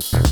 house.